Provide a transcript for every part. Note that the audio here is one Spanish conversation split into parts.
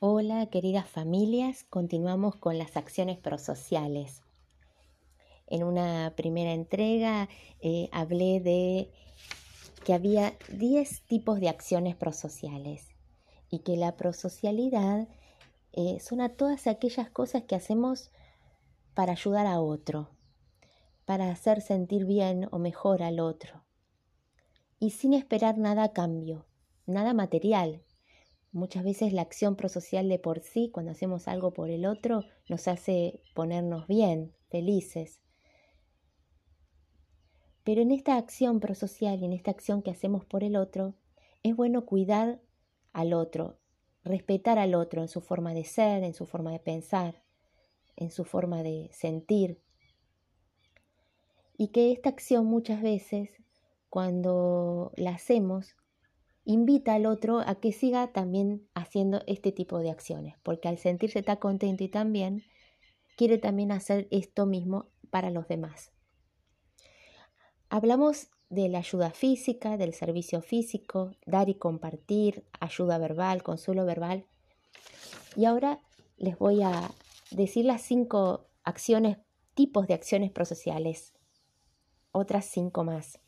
Hola, queridas familias, continuamos con las acciones prosociales. En una primera entrega eh, hablé de que había 10 tipos de acciones prosociales y que la prosocialidad eh, son todas aquellas cosas que hacemos para ayudar a otro, para hacer sentir bien o mejor al otro y sin esperar nada a cambio, nada material, Muchas veces la acción prosocial de por sí, cuando hacemos algo por el otro, nos hace ponernos bien, felices. Pero en esta acción prosocial y en esta acción que hacemos por el otro, es bueno cuidar al otro, respetar al otro en su forma de ser, en su forma de pensar, en su forma de sentir. Y que esta acción muchas veces, cuando la hacemos, invita al otro a que siga también haciendo este tipo de acciones, porque al sentirse tan contento y tan bien, quiere también hacer esto mismo para los demás. Hablamos de la ayuda física, del servicio físico, dar y compartir, ayuda verbal, consuelo verbal. Y ahora les voy a decir las cinco acciones, tipos de acciones prosociales, otras cinco más.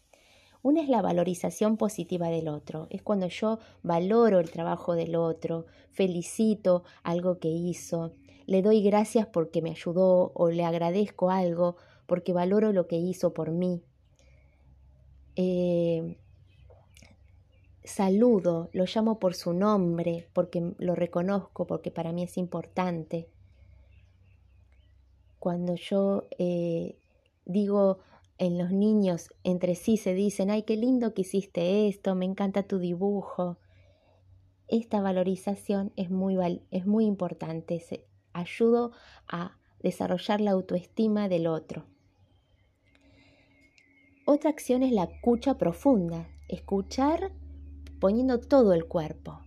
Una es la valorización positiva del otro, es cuando yo valoro el trabajo del otro, felicito algo que hizo, le doy gracias porque me ayudó o le agradezco algo porque valoro lo que hizo por mí. Eh, saludo, lo llamo por su nombre porque lo reconozco, porque para mí es importante. Cuando yo eh, digo en los niños entre sí se dicen, ay, qué lindo que hiciste esto, me encanta tu dibujo. Esta valorización es muy, es muy importante, se, ayudo a desarrollar la autoestima del otro. Otra acción es la escucha profunda, escuchar poniendo todo el cuerpo,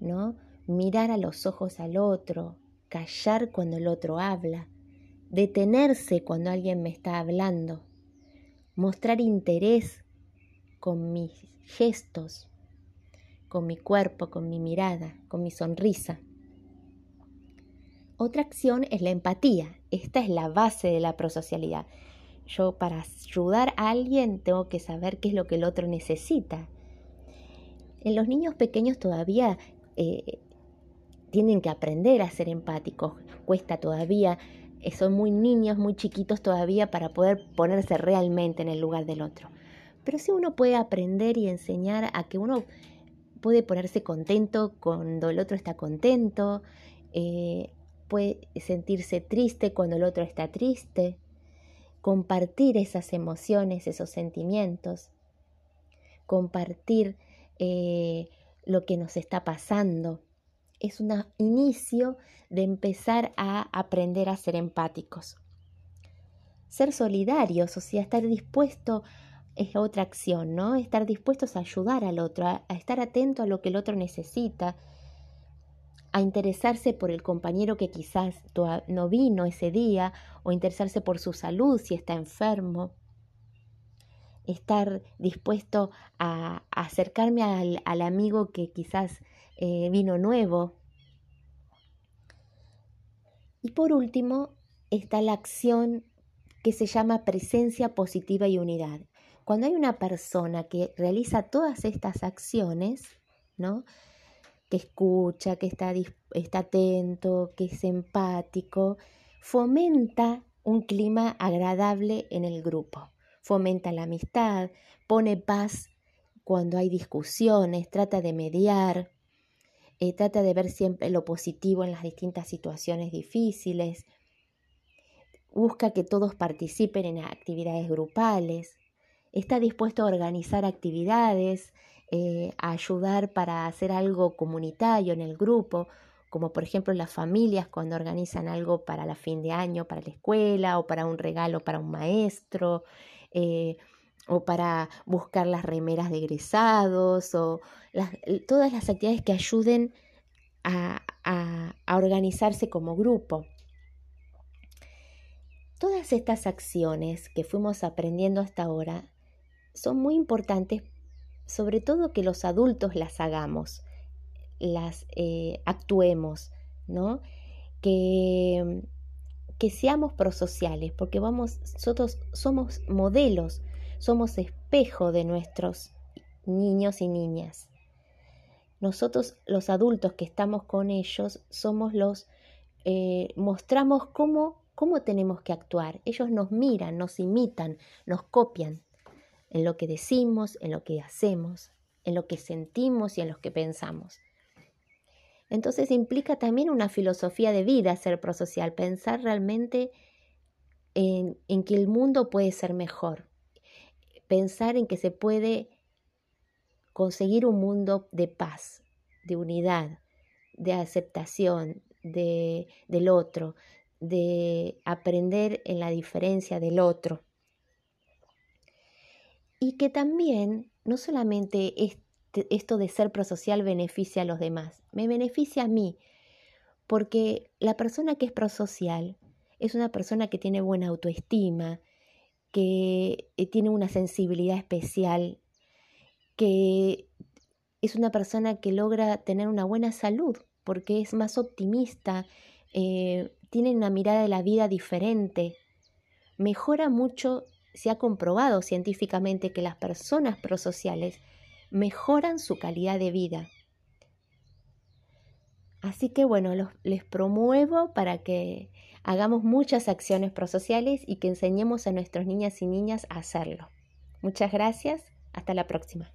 ¿no? Mirar a los ojos al otro, callar cuando el otro habla, detenerse cuando alguien me está hablando mostrar interés con mis gestos, con mi cuerpo, con mi mirada, con mi sonrisa. Otra acción es la empatía. Esta es la base de la prosocialidad. Yo para ayudar a alguien tengo que saber qué es lo que el otro necesita. En los niños pequeños todavía eh, tienen que aprender a ser empáticos. Cuesta todavía son muy niños, muy chiquitos todavía para poder ponerse realmente en el lugar del otro. Pero si uno puede aprender y enseñar a que uno puede ponerse contento cuando el otro está contento, eh, puede sentirse triste cuando el otro está triste, compartir esas emociones, esos sentimientos, compartir eh, lo que nos está pasando es un inicio de empezar a aprender a ser empáticos. Ser solidarios, o sea, estar dispuesto es otra acción, ¿no? Estar dispuestos a ayudar al otro, a, estar atento a lo que el otro necesita, a interesarse por el compañero que quizás no vino ese día, o interesarse por su salud si está enfermo. Estar dispuesto a, acercarme al amigo que quizás eh, vino nuevo. Y por último está la acción que se llama presencia positiva y unidad. Cuando hay una persona que realiza todas estas acciones, ¿no? que escucha, que está, está atento, que es empático, fomenta un clima agradable en el grupo, fomenta la amistad, pone paz cuando hay discusiones, trata de mediar, eh, trata de ver siempre lo positivo en las distintas situaciones difíciles, busca que todos participen en actividades grupales, está dispuesto a organizar actividades, eh, a ayudar para hacer algo comunitario en el grupo, como por ejemplo las familias cuando organizan algo para la fin de año, para la escuela o para un regalo para un maestro. Eh, o para buscar las remeras de egresados o todas las actividades que ayuden a, a organizarse como grupo. Todas estas acciones que fuimos aprendiendo hasta ahora son muy importantes, sobre todo que los adultos las hagamos. las eh, actuemos, ¿no? Que, que seamos prosociales, porque vamos, nosotros somos modelos, somos espejo de nuestros niños y niñas. Nosotros, los adultos que estamos con ellos, somos los, eh, mostramos cómo, cómo tenemos que actuar. Ellos nos miran, nos imitan, nos copian en lo que decimos, en lo que hacemos, en lo que sentimos y en lo que pensamos. Entonces implica también una filosofía de vida ser prosocial, pensar realmente en, en, que el mundo puede ser mejor, pensar en que se puede conseguir un mundo de paz, de unidad, de aceptación de, del otro, de aprender en la diferencia del otro. Y que también no solamente esto de ser prosocial beneficia a los demás, me beneficia a mí, porque la persona que es prosocial es una persona que tiene buena autoestima, que eh, tiene una sensibilidad especial, que es una persona que logra tener una buena salud porque es más optimista, eh, tiene una mirada de la vida diferente, mejora mucho, se ha comprobado científicamente que las personas prosociales mejoran su calidad de vida. Así que bueno, les promuevo para que hagamos muchas acciones prosociales y que enseñemos a nuestras niñas y niñas a hacerlo. Muchas gracias, hasta la próxima.